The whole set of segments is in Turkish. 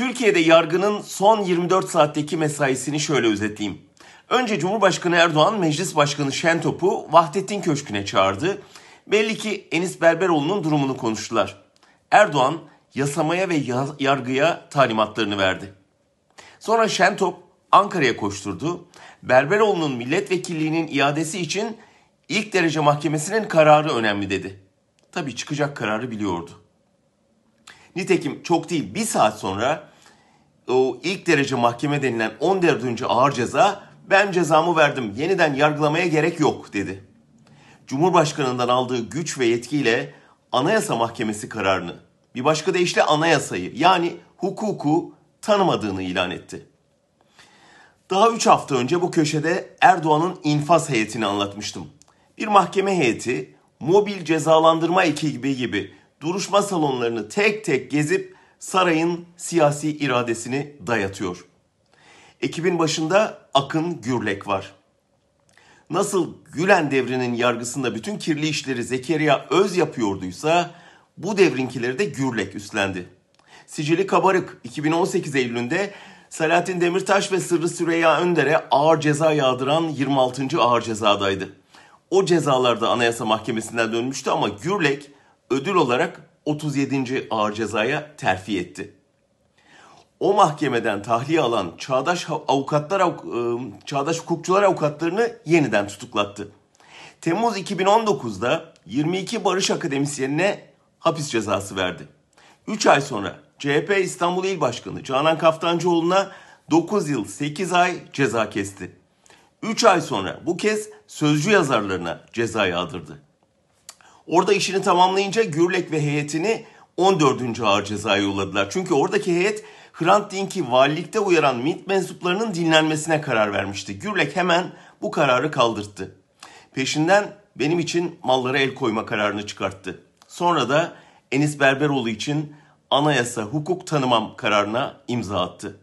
Türkiye'de yargının son 24 saatteki mesaisini şöyle özetleyeyim. Önce Cumhurbaşkanı Erdoğan Meclis Başkanı Şentop'u Vahdettin Köşkü'ne çağırdı. Belli ki Enis Berberoğlu'nun durumunu konuştular. Erdoğan yasamaya ve yargıya talimatlarını verdi. Sonra Şentop Ankara'ya koşturdu. Berberoğlu'nun milletvekilliğinin iadesi için ilk derece mahkemesinin kararı önemli dedi. Tabii çıkacak kararı biliyordu. Nitekim çok değil bir saat sonra o ilk derece mahkeme denilen 14. ağır ceza ben cezamı verdim yeniden yargılamaya gerek yok dedi. Cumhurbaşkanından aldığı güç ve yetkiyle Anayasa Mahkemesi kararını bir başka deyişle anayasayı yani hukuku tanımadığını ilan etti. Daha 3 hafta önce bu köşede Erdoğan'ın infaz heyetini anlatmıştım. Bir mahkeme heyeti mobil cezalandırma ekibi gibi duruşma salonlarını tek tek gezip sarayın siyasi iradesini dayatıyor. Ekibin başında Akın Gürlek var. Nasıl Gülen devrinin yargısında bütün kirli işleri Zekeriya Öz yapıyorduysa bu devrinkileri de Gürlek üstlendi. Sicili kabarık 2018 Eylül'ünde Selahattin Demirtaş ve Sırrı Süreyya Önder'e ağır ceza yağdıran 26. ağır cezadaydı. O cezalarda Anayasa Mahkemesi'nden dönmüştü ama Gürlek ödül olarak 37. ağır cezaya terfi etti. O mahkemeden tahliye alan çağdaş avukatlar ıı, çağdaş hukukçular avukatlarını yeniden tutuklattı. Temmuz 2019'da 22 barış akademisyenine hapis cezası verdi. 3 ay sonra CHP İstanbul İl Başkanı Canan Kaftancıoğlu'na 9 yıl 8 ay ceza kesti. 3 ay sonra bu kez sözcü yazarlarına ceza yağdırdı. Orada işini tamamlayınca Gürlek ve heyetini 14. ağır cezaya yolladılar. Çünkü oradaki heyet Hrant Dink'i valilikte uyaran MİT mensuplarının dinlenmesine karar vermişti. Gürlek hemen bu kararı kaldırttı. Peşinden benim için mallara el koyma kararını çıkarttı. Sonra da Enis Berberoğlu için anayasa hukuk tanımam kararına imza attı.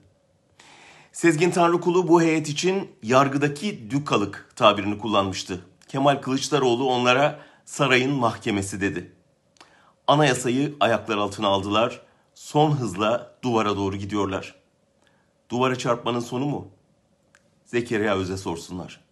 Sezgin Tanrıkulu bu heyet için yargıdaki dükalık tabirini kullanmıştı. Kemal Kılıçdaroğlu onlara sarayın mahkemesi dedi. Anayasayı ayaklar altına aldılar. Son hızla duvara doğru gidiyorlar. Duvara çarpmanın sonu mu? Zekeriya Öz'e sorsunlar.''